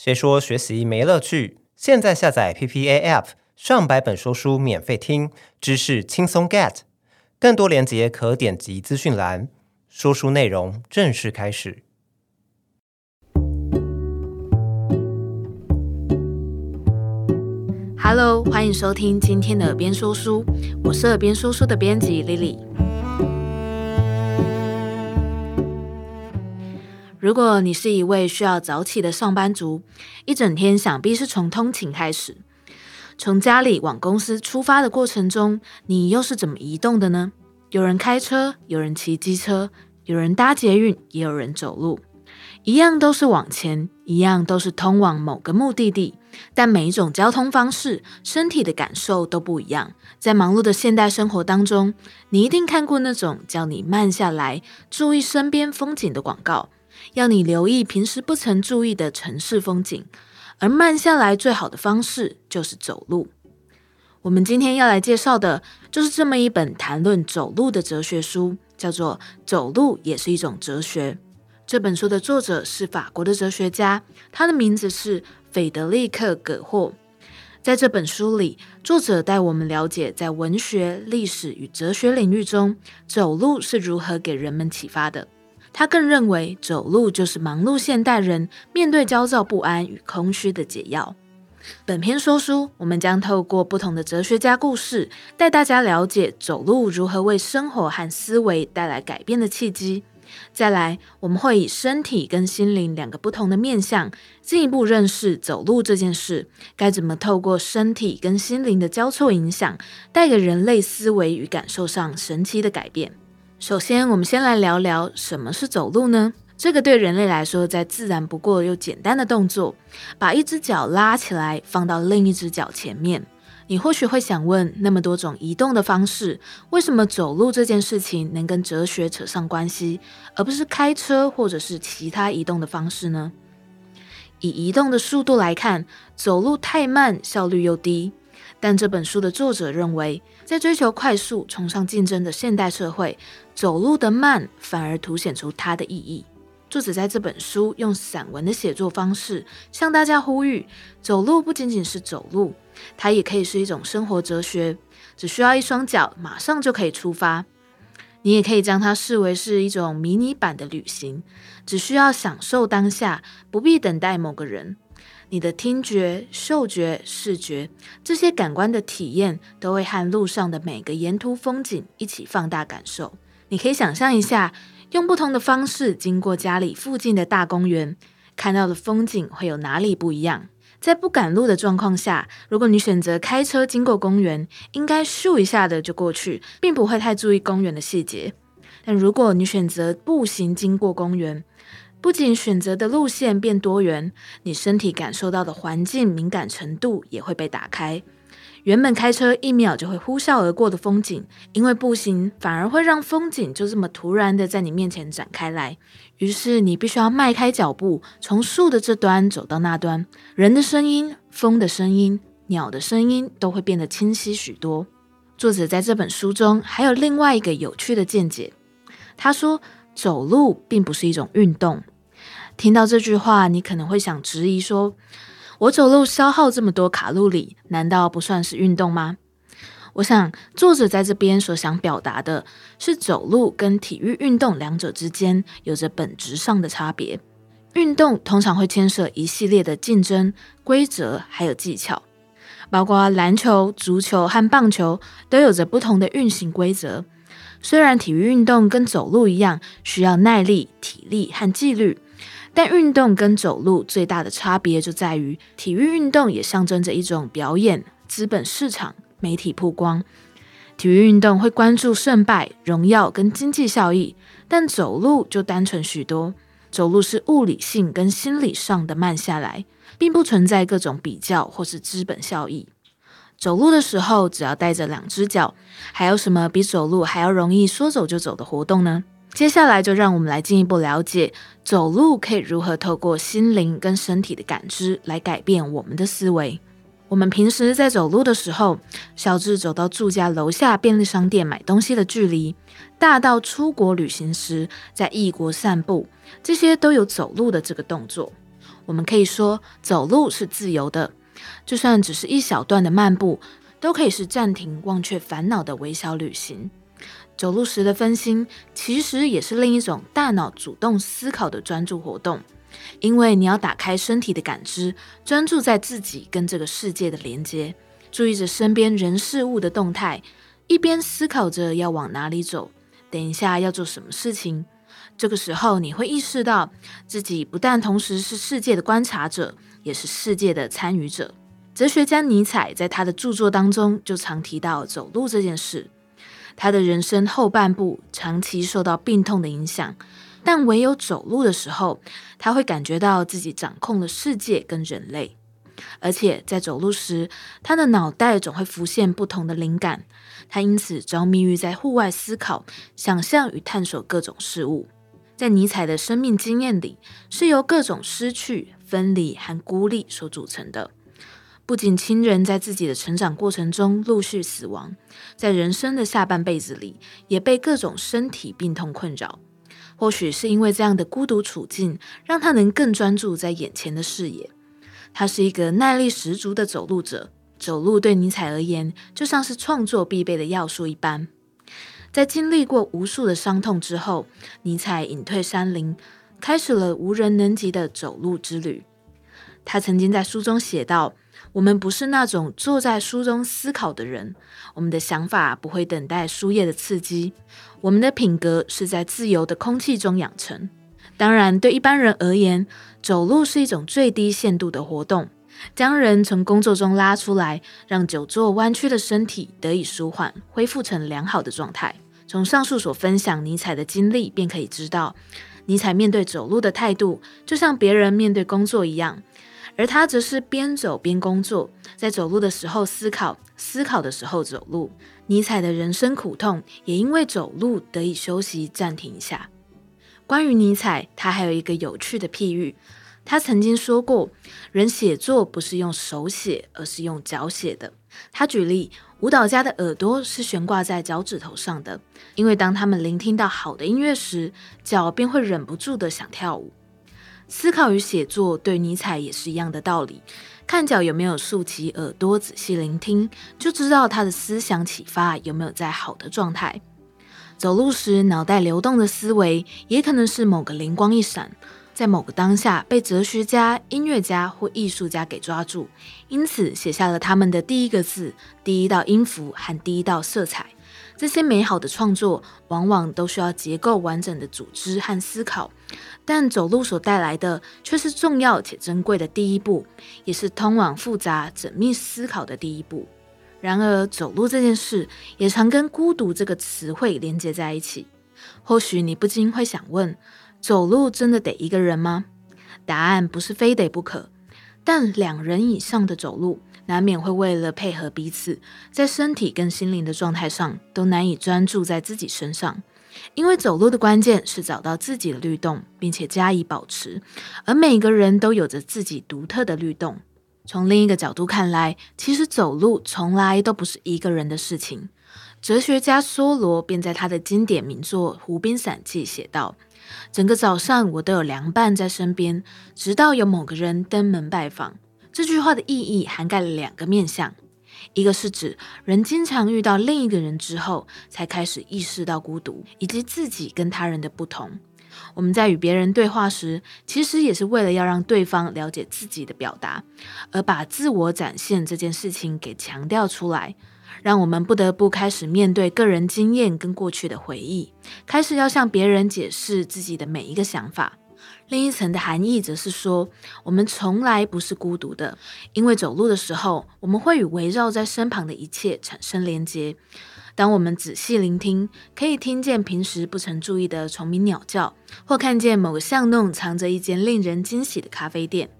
谁说学习没乐趣？现在下载 PPA App，上百本说书免费听，知识轻松 get。更多链接可点击资讯栏。说书内容正式开始。Hello，欢迎收听今天的边说书，我是边说书的编辑 Lily。如果你是一位需要早起的上班族，一整天想必是从通勤开始。从家里往公司出发的过程中，你又是怎么移动的呢？有人开车，有人骑机车，有人搭捷运，也有人走路。一样都是往前，一样都是通往某个目的地，但每一种交通方式，身体的感受都不一样。在忙碌的现代生活当中，你一定看过那种叫你慢下来，注意身边风景的广告。要你留意平时不曾注意的城市风景，而慢下来最好的方式就是走路。我们今天要来介绍的就是这么一本谈论走路的哲学书，叫做《走路也是一种哲学》。这本书的作者是法国的哲学家，他的名字是斐德利克·葛霍。在这本书里，作者带我们了解在文学、历史与哲学领域中，走路是如何给人们启发的。他更认为，走路就是忙碌现代人面对焦躁不安与空虚的解药。本篇说书，我们将透过不同的哲学家故事，带大家了解走路如何为生活和思维带来改变的契机。再来，我们会以身体跟心灵两个不同的面向，进一步认识走路这件事，该怎么透过身体跟心灵的交错影响，带给人类思维与感受上神奇的改变。首先，我们先来聊聊什么是走路呢？这个对人类来说再自然不过又简单的动作，把一只脚拉起来放到另一只脚前面。你或许会想问，那么多种移动的方式，为什么走路这件事情能跟哲学扯上关系，而不是开车或者是其他移动的方式呢？以移动的速度来看，走路太慢，效率又低。但这本书的作者认为，在追求快速、崇尚竞争的现代社会，走路的慢反而凸显出它的意义。作者在这本书用散文的写作方式，向大家呼吁：走路不仅仅是走路，它也可以是一种生活哲学。只需要一双脚，马上就可以出发。你也可以将它视为是一种迷你版的旅行，只需要享受当下，不必等待某个人。你的听觉、嗅觉、视觉这些感官的体验，都会和路上的每个沿途风景一起放大感受。你可以想象一下，用不同的方式经过家里附近的大公园，看到的风景会有哪里不一样？在不赶路的状况下，如果你选择开车经过公园，应该咻一下的就过去，并不会太注意公园的细节。但如果你选择步行经过公园，不仅选择的路线变多元，你身体感受到的环境敏感程度也会被打开。原本开车一秒就会呼啸而过的风景，因为步行反而会让风景就这么突然的在你面前展开来。于是你必须要迈开脚步，从树的这端走到那端。人的声音、风的声音、鸟的声音都会变得清晰许多。作者在这本书中还有另外一个有趣的见解，他说。走路并不是一种运动。听到这句话，你可能会想质疑说：“我走路消耗这么多卡路里，难道不算是运动吗？”我想，作者在这边所想表达的是，走路跟体育运动两者之间有着本质上的差别。运动通常会牵涉一系列的竞争规则，还有技巧，包括篮球、足球和棒球都有着不同的运行规则。虽然体育运动跟走路一样需要耐力、体力和纪律，但运动跟走路最大的差别就在于，体育运动也象征着一种表演、资本市场、媒体曝光。体育运动会关注胜败、荣耀跟经济效益，但走路就单纯许多。走路是物理性跟心理上的慢下来，并不存在各种比较或是资本效益。走路的时候，只要带着两只脚，还有什么比走路还要容易说走就走的活动呢？接下来就让我们来进一步了解，走路可以如何透过心灵跟身体的感知来改变我们的思维。我们平时在走路的时候，小至走到住家楼下便利商店买东西的距离，大到出国旅行时在异国散步，这些都有走路的这个动作。我们可以说，走路是自由的，就算只是一小段的漫步，都可以是暂停忘却烦恼的微小旅行。走路时的分心，其实也是另一种大脑主动思考的专注活动，因为你要打开身体的感知，专注在自己跟这个世界的连接，注意着身边人事物的动态，一边思考着要往哪里走，等一下要做什么事情。这个时候，你会意识到自己不但同时是世界的观察者，也是世界的参与者。哲学家尼采在他的著作当中就常提到走路这件事。他的人生后半部长期受到病痛的影响，但唯有走路的时候，他会感觉到自己掌控了世界跟人类。而且在走路时，他的脑袋总会浮现不同的灵感，他因此着迷于在户外思考、想象与探索各种事物。在尼采的生命经验里，是由各种失去、分离和孤立所组成的。不仅亲人在自己的成长过程中陆续死亡，在人生的下半辈子里，也被各种身体病痛困扰。或许是因为这样的孤独处境，让他能更专注在眼前的视野。他是一个耐力十足的走路者，走路对尼采而言，就像是创作必备的要素一般。在经历过无数的伤痛之后，尼采隐退山林，开始了无人能及的走路之旅。他曾经在书中写道。我们不是那种坐在书中思考的人，我们的想法不会等待书页的刺激，我们的品格是在自由的空气中养成。当然，对一般人而言，走路是一种最低限度的活动，将人从工作中拉出来，让久坐弯曲的身体得以舒缓，恢复成良好的状态。从上述所分享尼采的经历，便可以知道，尼采面对走路的态度，就像别人面对工作一样。而他则是边走边工作，在走路的时候思考，思考的时候走路。尼采的人生苦痛也因为走路得以休息暂停一下。关于尼采，他还有一个有趣的譬喻，他曾经说过，人写作不是用手写，而是用脚写的。他举例，舞蹈家的耳朵是悬挂在脚趾头上的，因为当他们聆听到好的音乐时，脚便会忍不住的想跳舞。思考与写作对尼采也是一样的道理。看脚有没有竖起耳朵仔细聆听，就知道他的思想启发有没有在好的状态。走路时脑袋流动的思维，也可能是某个灵光一闪，在某个当下被哲学家、音乐家或艺术家给抓住，因此写下了他们的第一个字、第一道音符和第一道色彩。这些美好的创作往往都需要结构完整的组织和思考，但走路所带来的却是重要且珍贵的第一步，也是通往复杂缜密思考的第一步。然而，走路这件事也常跟孤独这个词汇连接在一起。或许你不禁会想问：走路真的得一个人吗？答案不是非得不可，但两人以上的走路。难免会为了配合彼此，在身体跟心灵的状态上都难以专注在自己身上，因为走路的关键是找到自己的律动，并且加以保持。而每个人都有着自己独特的律动。从另一个角度看来，其实走路从来都不是一个人的事情。哲学家梭罗便在他的经典名作《湖滨散记》写道：“整个早上我都有凉伴在身边，直到有某个人登门拜访。”这句话的意义涵盖了两个面向，一个是指人经常遇到另一个人之后，才开始意识到孤独以及自己跟他人的不同。我们在与别人对话时，其实也是为了要让对方了解自己的表达，而把自我展现这件事情给强调出来，让我们不得不开始面对个人经验跟过去的回忆，开始要向别人解释自己的每一个想法。另一层的含义则是说，我们从来不是孤独的，因为走路的时候，我们会与围绕在身旁的一切产生连接。当我们仔细聆听，可以听见平时不曾注意的虫鸣鸟叫，或看见某个巷弄藏着一间令人惊喜的咖啡店。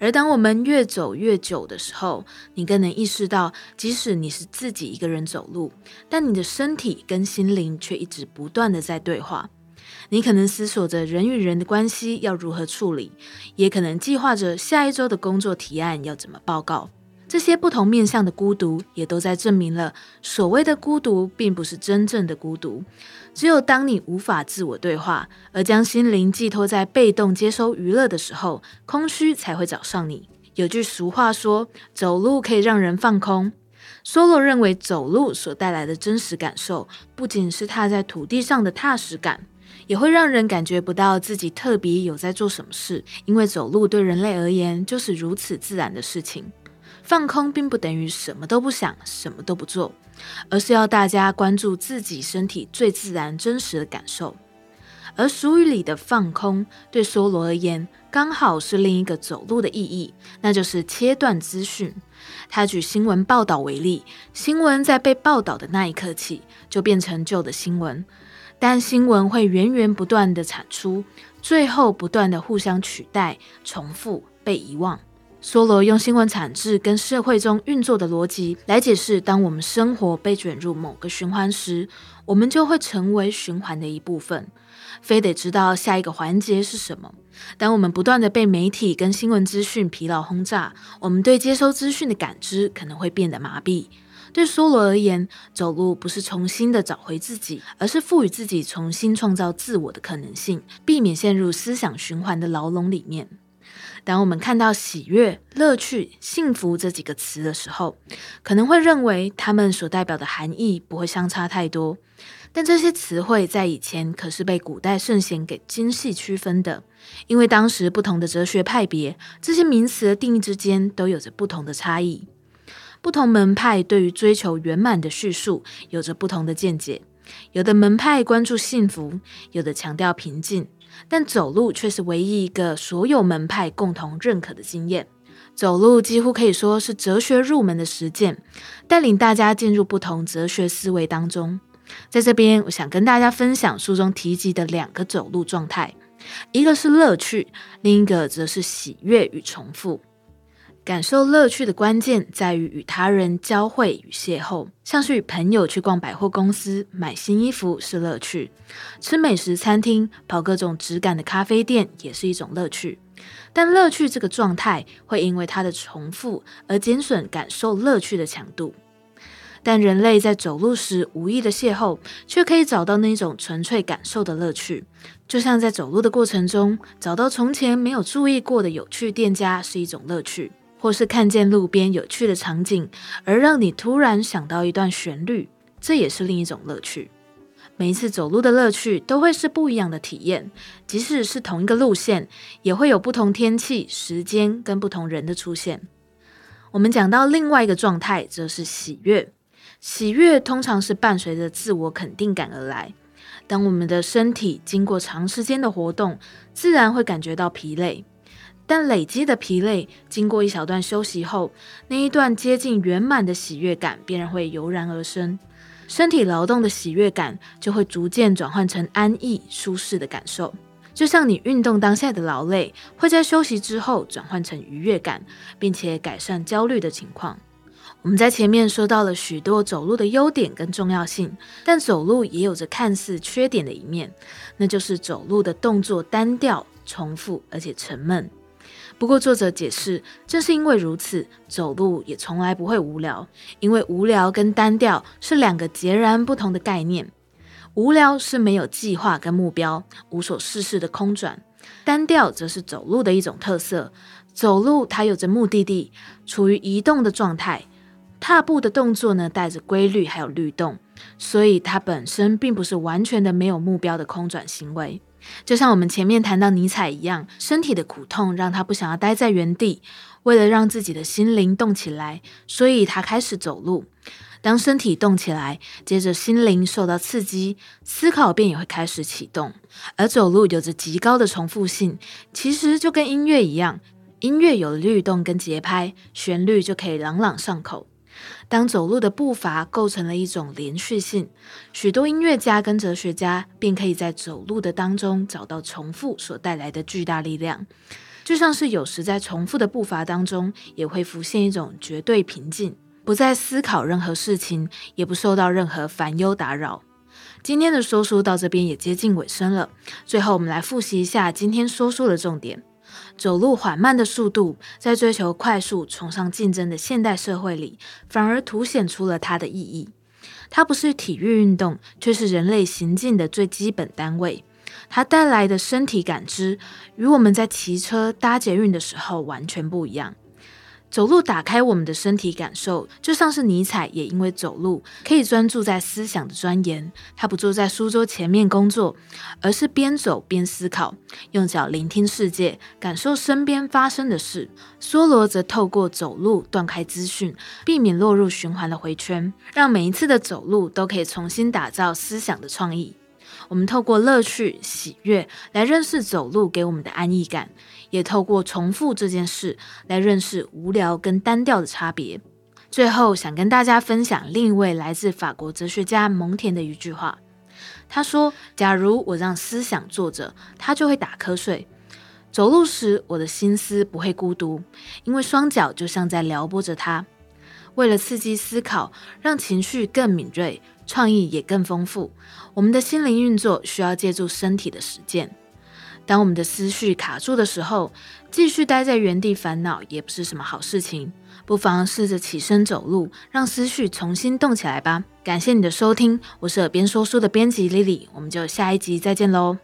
而当我们越走越久的时候，你更能意识到，即使你是自己一个人走路，但你的身体跟心灵却一直不断地在对话。你可能思索着人与人的关系要如何处理，也可能计划着下一周的工作提案要怎么报告。这些不同面向的孤独，也都在证明了所谓的孤独，并不是真正的孤独。只有当你无法自我对话，而将心灵寄托在被动接收娱乐的时候，空虚才会找上你。有句俗话说：“走路可以让人放空。” Solo 认为，走路所带来的真实感受，不仅是踏在土地上的踏实感，也会让人感觉不到自己特别有在做什么事，因为走路对人类而言就是如此自然的事情。放空并不等于什么都不想，什么都不做，而是要大家关注自己身体最自然、真实的感受。而俗语里的放空，对梭罗而言，刚好是另一个走路的意义，那就是切断资讯。他举新闻报道为例，新闻在被报道的那一刻起，就变成旧的新闻，但新闻会源源不断地产出，最后不断地互相取代、重复、被遗忘。梭罗用新闻产制跟社会中运作的逻辑来解释：当我们生活被卷入某个循环时，我们就会成为循环的一部分，非得知道下一个环节是什么。当我们不断地被媒体跟新闻资讯疲劳轰炸，我们对接收资讯的感知可能会变得麻痹。对梭罗而言，走路不是重新的找回自己，而是赋予自己重新创造自我的可能性，避免陷入思想循环的牢笼里面。当我们看到喜悦、乐趣、幸福这几个词的时候，可能会认为它们所代表的含义不会相差太多。但这些词汇在以前可是被古代圣贤给精细区分的，因为当时不同的哲学派别，这些名词的定义之间都有着不同的差异。不同门派对于追求圆满的叙述有着不同的见解，有的门派关注幸福，有的强调平静。但走路却是唯一一个所有门派共同认可的经验。走路几乎可以说是哲学入门的实践，带领大家进入不同哲学思维当中。在这边，我想跟大家分享书中提及的两个走路状态，一个是乐趣，另一个则是喜悦与重复。感受乐趣的关键在于与他人交汇与邂逅，像是与朋友去逛百货公司买新衣服是乐趣，吃美食餐厅、跑各种质感的咖啡店也是一种乐趣。但乐趣这个状态会因为它的重复而减损感受乐趣的强度。但人类在走路时无意的邂逅，却可以找到那种纯粹感受的乐趣。就像在走路的过程中，找到从前没有注意过的有趣店家是一种乐趣。或是看见路边有趣的场景，而让你突然想到一段旋律，这也是另一种乐趣。每一次走路的乐趣都会是不一样的体验，即使是同一个路线，也会有不同天气、时间跟不同人的出现。我们讲到另外一个状态，则是喜悦。喜悦通常是伴随着自我肯定感而来。当我们的身体经过长时间的活动，自然会感觉到疲累。但累积的疲累，经过一小段休息后，那一段接近圆满的喜悦感便会油然而生。身体劳动的喜悦感就会逐渐转换成安逸舒适的感受，就像你运动当下的劳累，会在休息之后转换成愉悦感，并且改善焦虑的情况。我们在前面说到了许多走路的优点跟重要性，但走路也有着看似缺点的一面，那就是走路的动作单调、重复，而且沉闷。不过，作者解释，正是因为如此，走路也从来不会无聊。因为无聊跟单调是两个截然不同的概念。无聊是没有计划跟目标，无所事事的空转；单调则是走路的一种特色。走路它有着目的地，处于移动的状态，踏步的动作呢，带着规律还有律动，所以它本身并不是完全的没有目标的空转行为。就像我们前面谈到尼采一样，身体的苦痛让他不想要待在原地，为了让自己的心灵动起来，所以他开始走路。当身体动起来，接着心灵受到刺激，思考便也会开始启动。而走路有着极高的重复性，其实就跟音乐一样，音乐有了律动跟节拍，旋律就可以朗朗上口。当走路的步伐构成了一种连续性，许多音乐家跟哲学家便可以在走路的当中找到重复所带来的巨大力量。就像是有时在重复的步伐当中，也会浮现一种绝对平静，不再思考任何事情，也不受到任何烦忧打扰。今天的说书到这边也接近尾声了，最后我们来复习一下今天说书的重点。走路缓慢的速度，在追求快速、崇尚竞争的现代社会里，反而凸显出了它的意义。它不是体育运动，却是人类行进的最基本单位。它带来的身体感知，与我们在骑车、搭捷运的时候完全不一样。走路打开我们的身体感受，就像是尼采也因为走路可以专注在思想的钻研。他不坐在书桌前面工作，而是边走边思考，用脚聆听世界，感受身边发生的事。梭罗则透过走路断开资讯，避免落入循环的回圈，让每一次的走路都可以重新打造思想的创意。我们透过乐趣、喜悦来认识走路给我们的安逸感，也透过重复这件事来认识无聊跟单调的差别。最后，想跟大家分享另一位来自法国哲学家蒙田的一句话。他说：“假如我让思想坐着，他就会打瞌睡。走路时，我的心思不会孤独，因为双脚就像在撩拨着它。为了刺激思考，让情绪更敏锐。”创意也更丰富。我们的心灵运作需要借助身体的实践。当我们的思绪卡住的时候，继续待在原地烦恼也不是什么好事情。不妨试着起身走路，让思绪重新动起来吧。感谢你的收听，我是耳边说书的编辑 Lily，我们就下一集再见喽。